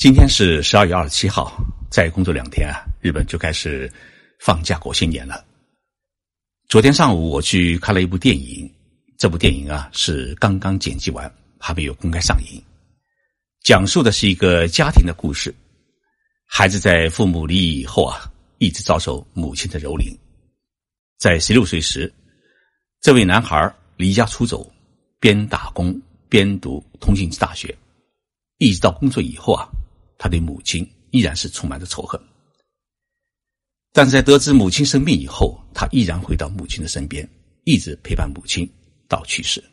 今天是十二月二十七号，再工作两天啊，日本就开始放假过新年了。昨天上午我去看了一部电影，这部电影啊是刚刚剪辑完，还没有公开上映。讲述的是一个家庭的故事，孩子在父母离异以后啊，一直遭受母亲的蹂躏。在十六岁时，这位男孩离家出走，边打工边读通信大学，一直到工作以后啊。他对母亲依然是充满着仇恨，但在得知母亲生病以后，他依然回到母亲的身边，一直陪伴母亲到去世。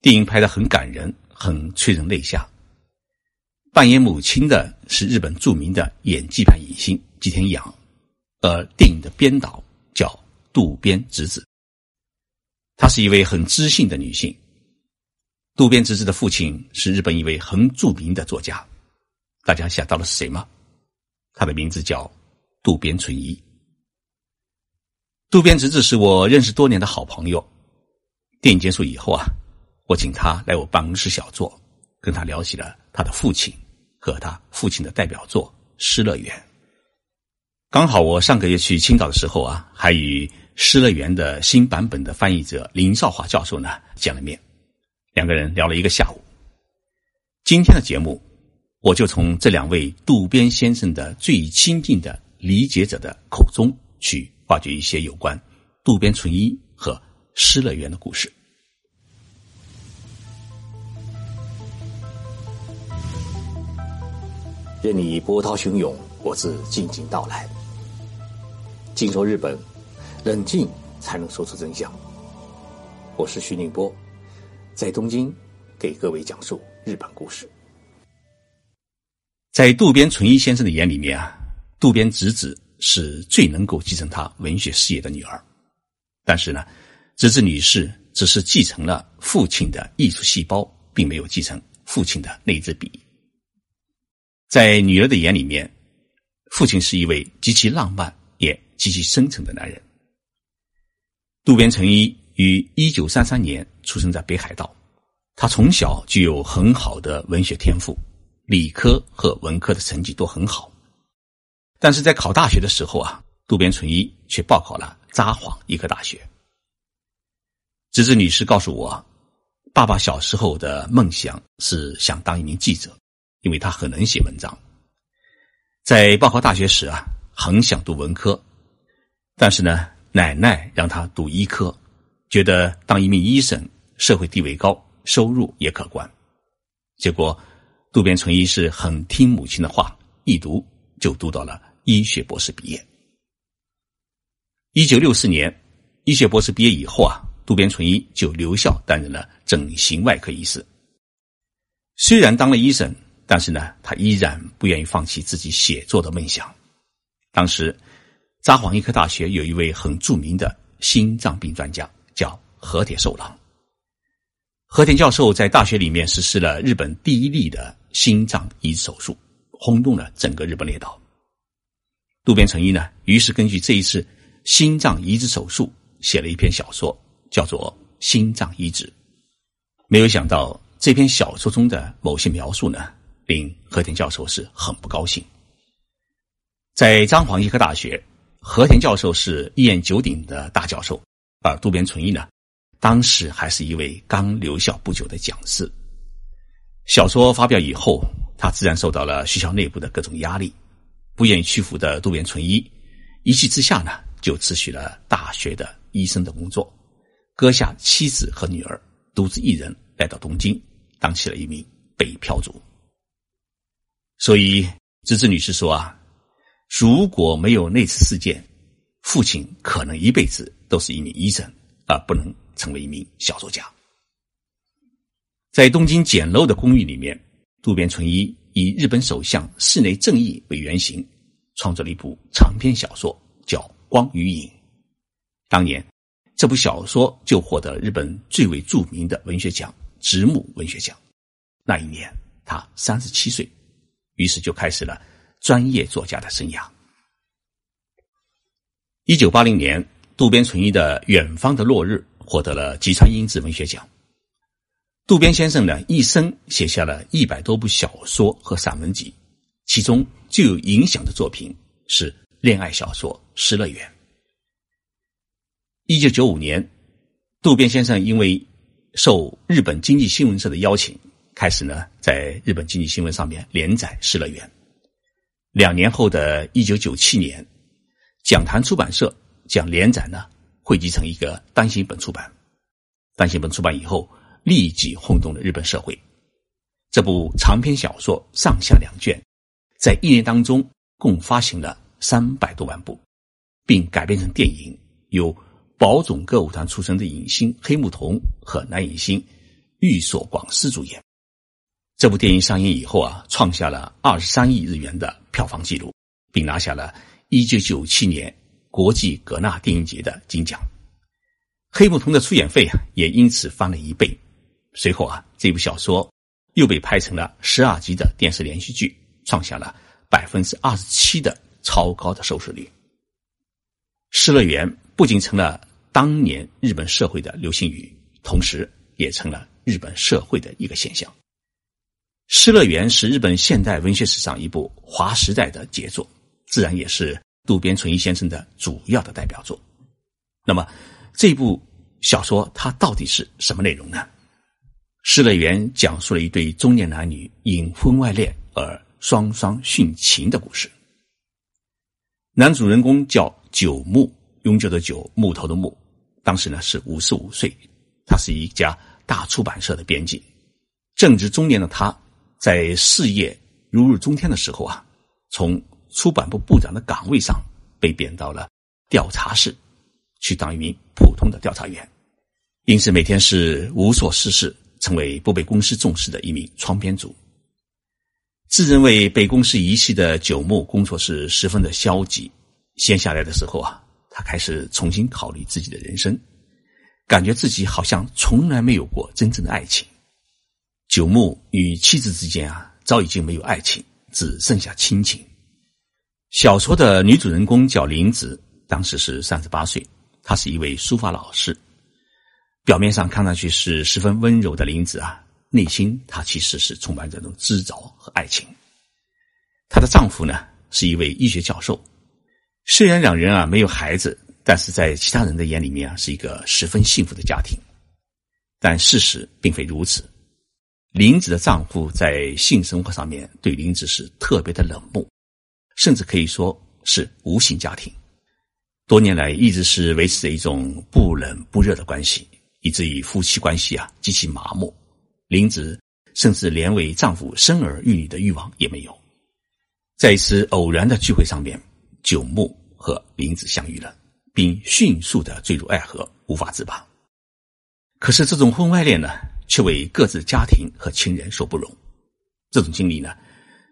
电影拍的很感人，很催人泪下。扮演母亲的是日本著名的演技派影星吉田洋，而电影的编导叫渡边直子，她是一位很知性的女性。渡边直子的父亲是日本一位很著名的作家。大家想到了是谁吗？他的名字叫渡边淳一。渡边直子是我认识多年的好朋友。电影结束以后啊，我请他来我办公室小坐，跟他聊起了他的父亲和他父亲的代表作《失乐园》。刚好我上个月去青岛的时候啊，还与《失乐园》的新版本的翻译者林少华教授呢见了面，两个人聊了一个下午。今天的节目。我就从这两位渡边先生的最亲近的理解者的口中去挖掘一些有关渡边淳一和失乐园的故事。任你波涛汹涌，我自静静到来。静说日本，冷静才能说出真相。我是徐宁波，在东京给各位讲述日本故事。在渡边淳一先生的眼里面啊，渡边直子是最能够继承他文学事业的女儿。但是呢，直子女士只是继承了父亲的艺术细胞，并没有继承父亲的那支笔。在女儿的眼里面，父亲是一位极其浪漫也极其深沉的男人。渡边淳一于一九三三年出生在北海道，他从小就有很好的文学天赋。理科和文科的成绩都很好，但是在考大学的时候啊，渡边淳一却报考了札幌医科大学。直子女士告诉我，爸爸小时候的梦想是想当一名记者，因为他很能写文章。在报考大学时啊，很想读文科，但是呢，奶奶让他读医科，觉得当一名医生社会地位高，收入也可观，结果。渡边淳一是很听母亲的话，一读就读到了医学博士毕业。一九六四年，医学博士毕业以后啊，渡边淳一就留校担任了整形外科医师。虽然当了医生，但是呢，他依然不愿意放弃自己写作的梦想。当时，札幌医科大学有一位很著名的心脏病专家，叫和田寿郎。和田教授在大学里面实施了日本第一例的。心脏移植手术轰动了整个日本列岛。渡边淳一呢，于是根据这一次心脏移植手术写了一篇小说，叫做《心脏移植》。没有想到这篇小说中的某些描述呢，令和田教授是很不高兴。在彰晃医科大学，和田教授是一言九鼎的大教授，而渡边淳一呢，当时还是一位刚留校不久的讲师。小说发表以后，他自然受到了学校内部的各种压力。不愿意屈服的渡边淳一，一气之下呢，就辞去了大学的医生的工作，割下妻子和女儿，独自一人来到东京，当起了一名北漂族。所以，芝芝女士说啊，如果没有那次事件，父亲可能一辈子都是一名医生，而不能成为一名小说家。在东京简陋的公寓里面，渡边淳一以日本首相室内正义为原型，创作了一部长篇小说，叫《光与影》。当年，这部小说就获得日本最为著名的文学奖——直木文学奖。那一年，他三十七岁，于是就开始了专业作家的生涯。一九八零年，渡边淳一的《远方的落日》获得了吉川英治文学奖。渡边先生呢，一生写下了一百多部小说和散文集，其中最有影响的作品是恋爱小说《失乐园》。一九九五年，渡边先生因为受日本经济新闻社的邀请，开始呢在日本经济新闻上面连载《失乐园》。两年后的一九九七年，讲坛出版社将连载呢汇集成一个单行本出版。单行本出版以后。立即轰动了日本社会。这部长篇小说上下两卷，在一年当中共发行了三百多万部，并改编成电影，由宝冢歌舞团出身的影星黑木瞳和男影星玉所广司主演。这部电影上映以后啊，创下了二十三亿日元的票房纪录，并拿下了一九九七年国际格纳电影节的金奖。黑木瞳的出演费啊，也因此翻了一倍。随后啊，这部小说又被拍成了十二集的电视连续剧，创下了百分之二十七的超高的收视率。《失乐园》不仅成了当年日本社会的流行语，同时也成了日本社会的一个现象。《失乐园》是日本现代文学史上一部划时代的杰作，自然也是渡边淳一先生的主要的代表作。那么，这部小说它到底是什么内容呢？《失乐园》讲述了一对中年男女因婚外恋而双双殉情的故事。男主人公叫九木，永久的九，木头的木。当时呢是五十五岁，他是一家大出版社的编辑。正值中年的他，在事业如日中天的时候啊，从出版部部长的岗位上被贬到了调查室，去当一名普通的调查员，因此每天是无所事事。成为不被公司重视的一名窗边族，自认为被公司遗弃的九木工作是十分的消极。闲下来的时候啊，他开始重新考虑自己的人生，感觉自己好像从来没有过真正的爱情。九木与妻子之间啊，早已经没有爱情，只剩下亲情。小说的女主人公叫林子，当时是三十八岁，她是一位书法老师。表面上看上去是十分温柔的林子啊，内心她其实是充满这种执着和爱情。她的丈夫呢是一位医学教授，虽然两人啊没有孩子，但是在其他人的眼里面啊是一个十分幸福的家庭。但事实并非如此，林子的丈夫在性生活上面对林子是特别的冷漠，甚至可以说是无性家庭，多年来一直是维持着一种不冷不热的关系。以至于夫妻关系啊极其麻木，林子甚至连为丈夫生儿育女的欲望也没有。在一次偶然的聚会上面，九木和林子相遇了，并迅速的坠入爱河，无法自拔。可是这种婚外恋呢，却为各自家庭和亲人所不容。这种经历呢，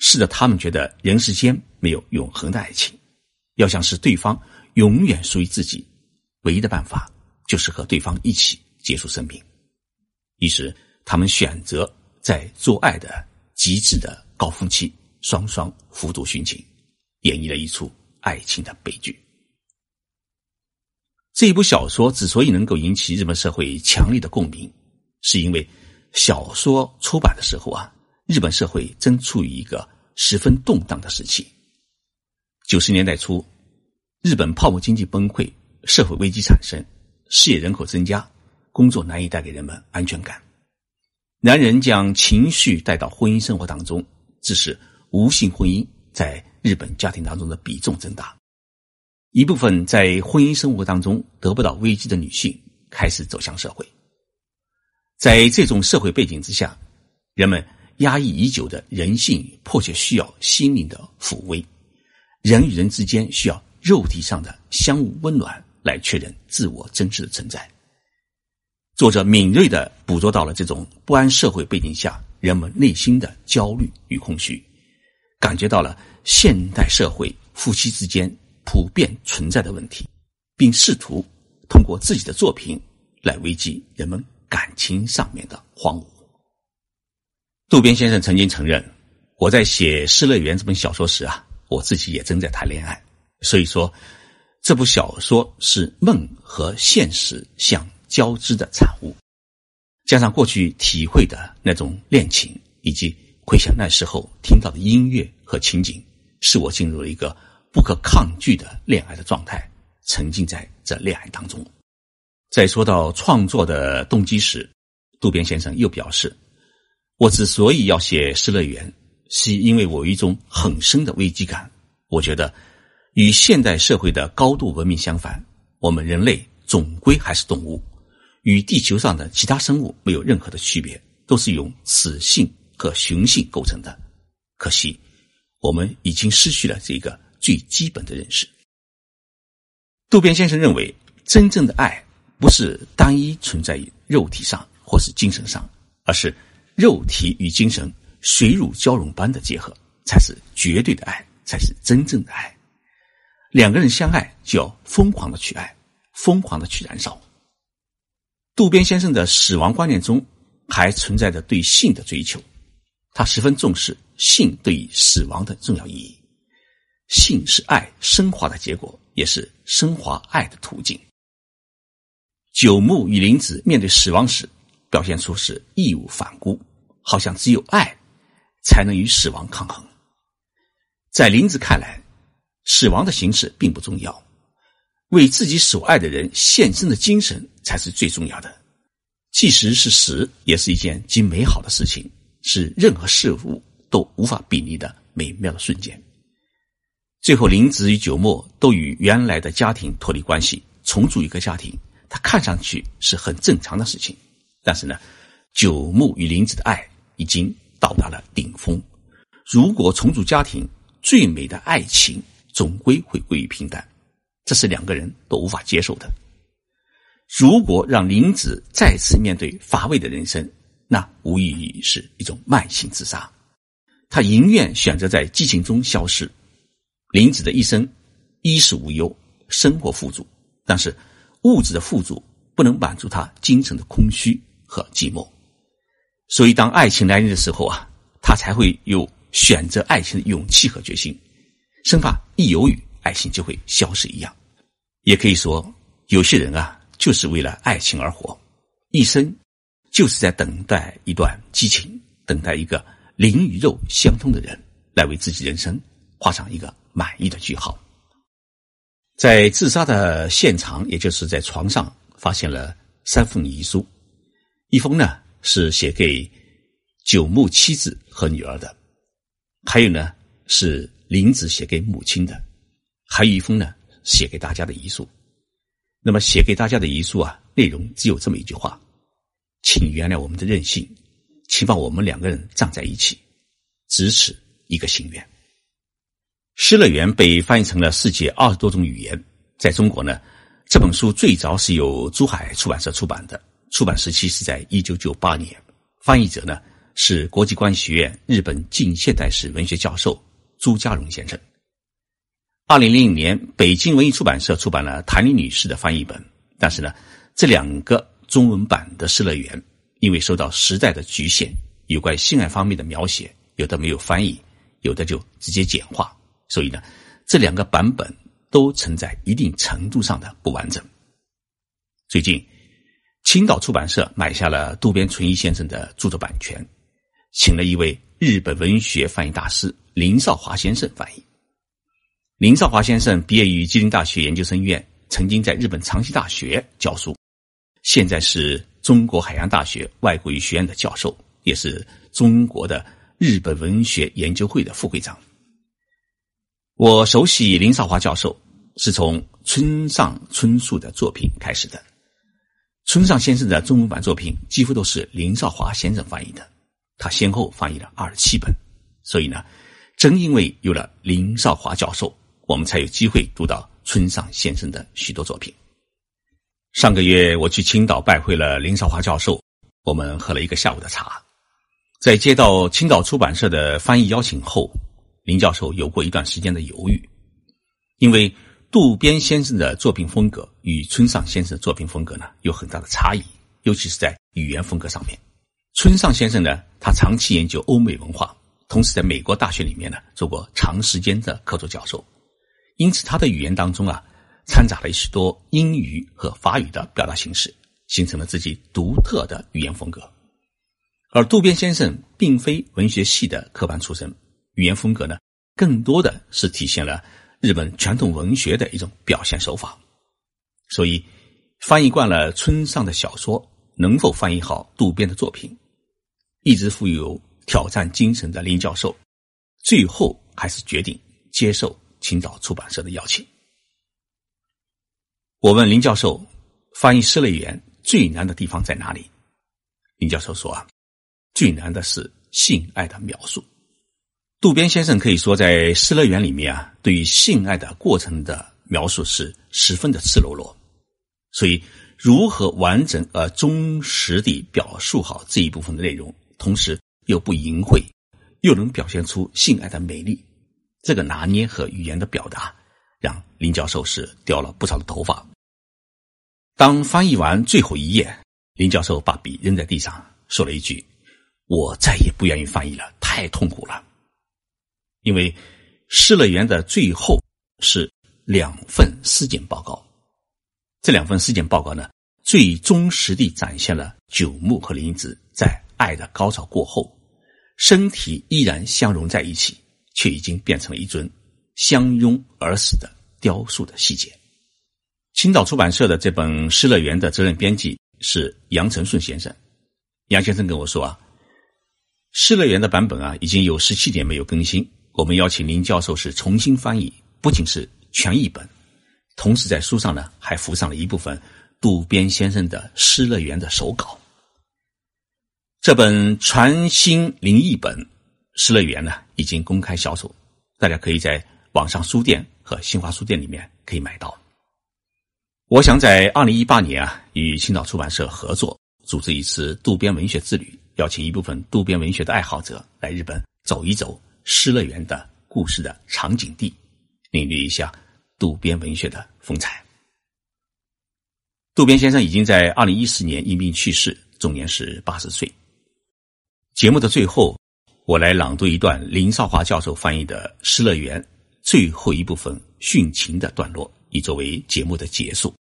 使得他们觉得人世间没有永恒的爱情，要想使对方永远属于自己，唯一的办法就是和对方一起。结束生命，于是他们选择在做爱的极致的高峰期，双双服毒殉情，演绎了一出爱情的悲剧。这一部小说之所以能够引起日本社会强烈的共鸣，是因为小说出版的时候啊，日本社会正处于一个十分动荡的时期。九十年代初，日本泡沫经济崩溃，社会危机产生，失业人口增加。工作难以带给人们安全感，男人将情绪带到婚姻生活当中，致使无性婚姻在日本家庭当中的比重增大。一部分在婚姻生活当中得不到危机的女性开始走向社会。在这种社会背景之下，人们压抑已久的人性迫切需要心灵的抚慰，人与人之间需要肉体上的相互温暖来确认自我真实的存在。作者敏锐的捕捉到了这种不安社会背景下人们内心的焦虑与空虚，感觉到了现代社会夫妻之间普遍存在的问题，并试图通过自己的作品来危及人们感情上面的荒芜。渡边先生曾经承认，我在写《失乐园》这本小说时啊，我自己也正在谈恋爱，所以说这部小说是梦和现实相。交织的产物，加上过去体会的那种恋情，以及回想那时候听到的音乐和情景，使我进入了一个不可抗拒的恋爱的状态，沉浸在这恋爱当中。在说到创作的动机时，渡边先生又表示：“我之所以要写《失乐园》，是因为我有一种很深的危机感。我觉得，与现代社会的高度文明相反，我们人类总归还是动物，与地球上的其他生物没有任何的区别，都是由雌性和雄性构成的。可惜，我们已经失去了这个最基本的认识。”渡边先生认为，真正的爱。不是单一存在于肉体上或是精神上，而是肉体与精神水乳交融般的结合，才是绝对的爱，才是真正的爱。两个人相爱，就要疯狂的去爱，疯狂的去燃烧。渡边先生的死亡观念中还存在着对性的追求，他十分重视性对于死亡的重要意义。性是爱升华的结果，也是升华爱的途径。九木与林子面对死亡时，表现出是义无反顾，好像只有爱才能与死亡抗衡。在林子看来，死亡的形式并不重要，为自己所爱的人献身的精神才是最重要的。即使是死，也是一件极美好的事情，是任何事物都无法比拟的美妙的瞬间。最后，林子与九木都与原来的家庭脱离关系，重组一个家庭。他看上去是很正常的事情，但是呢，九木与林子的爱已经到达了顶峰。如果重组家庭，最美的爱情总归会归于平淡，这是两个人都无法接受的。如果让林子再次面对乏味的人生，那无异于是一种慢性自杀。他宁愿选择在激情中消失。林子的一生衣食无忧，生活富足，但是。物质的富足不能满足他精神的空虚和寂寞，所以当爱情来临的时候啊，他才会有选择爱情的勇气和决心，生怕一犹豫，爱情就会消失一样。也可以说，有些人啊，就是为了爱情而活，一生就是在等待一段激情，等待一个灵与肉相通的人来为自己人生画上一个满意的句号。在自杀的现场，也就是在床上，发现了三封遗书。一封呢是写给九木妻子和女儿的，还有呢是林子写给母亲的，还有一封呢写给大家的遗书。那么写给大家的遗书啊，内容只有这么一句话：请原谅我们的任性，请把我们两个人葬在一起，只此一个心愿。《失乐园》被翻译成了世界二十多种语言。在中国呢，这本书最早是由珠海出版社出版的，出版时期是在一九九八年。翻译者呢是国际关系学院日本近现代史文学教授朱家荣先生。二零零五年，北京文艺出版社出版了谭丽女士的翻译本，但是呢，这两个中文版的《失乐园》因为受到时代的局限，有关性爱方面的描写有的没有翻译，有的就直接简化。所以呢，这两个版本都存在一定程度上的不完整。最近，青岛出版社买下了渡边淳一先生的著作版权，请了一位日本文学翻译大师林少华先生翻译。林少华先生毕业于吉林大学研究生院，曾经在日本长崎大学教书，现在是中国海洋大学外国语学院的教授，也是中国的日本文学研究会的副会长。我熟悉林少华教授是从村上春树的作品开始的。村上先生的中文版作品几乎都是林少华先生翻译的，他先后翻译了二十七本。所以呢，正因为有了林少华教授，我们才有机会读到村上先生的许多作品。上个月我去青岛拜会了林少华教授，我们喝了一个下午的茶。在接到青岛出版社的翻译邀请后。林教授有过一段时间的犹豫，因为渡边先生的作品风格与村上先生的作品风格呢有很大的差异，尤其是在语言风格上面。村上先生呢，他长期研究欧美文化，同时在美国大学里面呢做过长时间的客座教授，因此他的语言当中啊掺杂了许多英语和法语的表达形式，形成了自己独特的语言风格。而渡边先生并非文学系的科班出身，语言风格呢，更多的是体现了日本传统文学的一种表现手法。所以，翻译惯了村上的小说，能否翻译好渡边的作品，一直富有挑战精神的林教授，最后还是决定接受青岛出版社的邀请。我问林教授，翻译《失乐园》最难的地方在哪里？林教授说啊，最难的是性爱的描述。渡边先生可以说在《失乐园》里面啊，对于性爱的过程的描述是十分的赤裸裸。所以，如何完整而忠实地表述好这一部分的内容，同时又不淫秽，又能表现出性爱的美丽，这个拿捏和语言的表达。让林教授是掉了不少的头发。当翻译完最后一页，林教授把笔扔在地上，说了一句：“我再也不愿意翻译了，太痛苦了。”因为《失乐园》的最后是两份尸检报告，这两份尸检报告呢，最忠实地展现了九木和林子在爱的高潮过后，身体依然相融在一起，却已经变成了一尊。相拥而死的雕塑的细节。青岛出版社的这本《失乐园》的责任编辑是杨承顺先生。杨先生跟我说啊，《失乐园》的版本啊已经有十七年没有更新。我们邀请林教授是重新翻译，不仅是全译本，同时在书上呢还附上了一部分渡边先生的《失乐园》的手稿。这本全新灵译本《失乐园》呢已经公开销售，大家可以在。网上书店和新华书店里面可以买到。我想在二零一八年啊，与青岛出版社合作，组织一次渡边文学之旅，邀请一部分渡边文学的爱好者来日本走一走《失乐园》的故事的场景地，领略一下渡边文学的风采。渡边先生已经在二零一四年因病去世，终年是八十岁。节目的最后，我来朗读一段林少华教授翻译的《失乐园》。最后一部分殉情的段落，以作为节目的结束。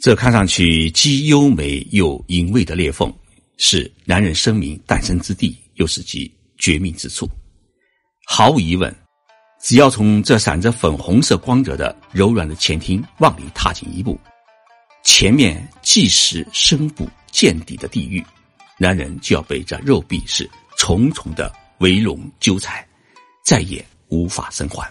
这看上去既优美又隐晦的裂缝，是男人生命诞生之地，又是其绝命之处。毫无疑问，只要从这闪着粉红色光泽的柔软的前厅往里踏进一步，前面即是深不见底的地狱，男人就要被这肉壁是重重的围笼纠缠，再也无法生还。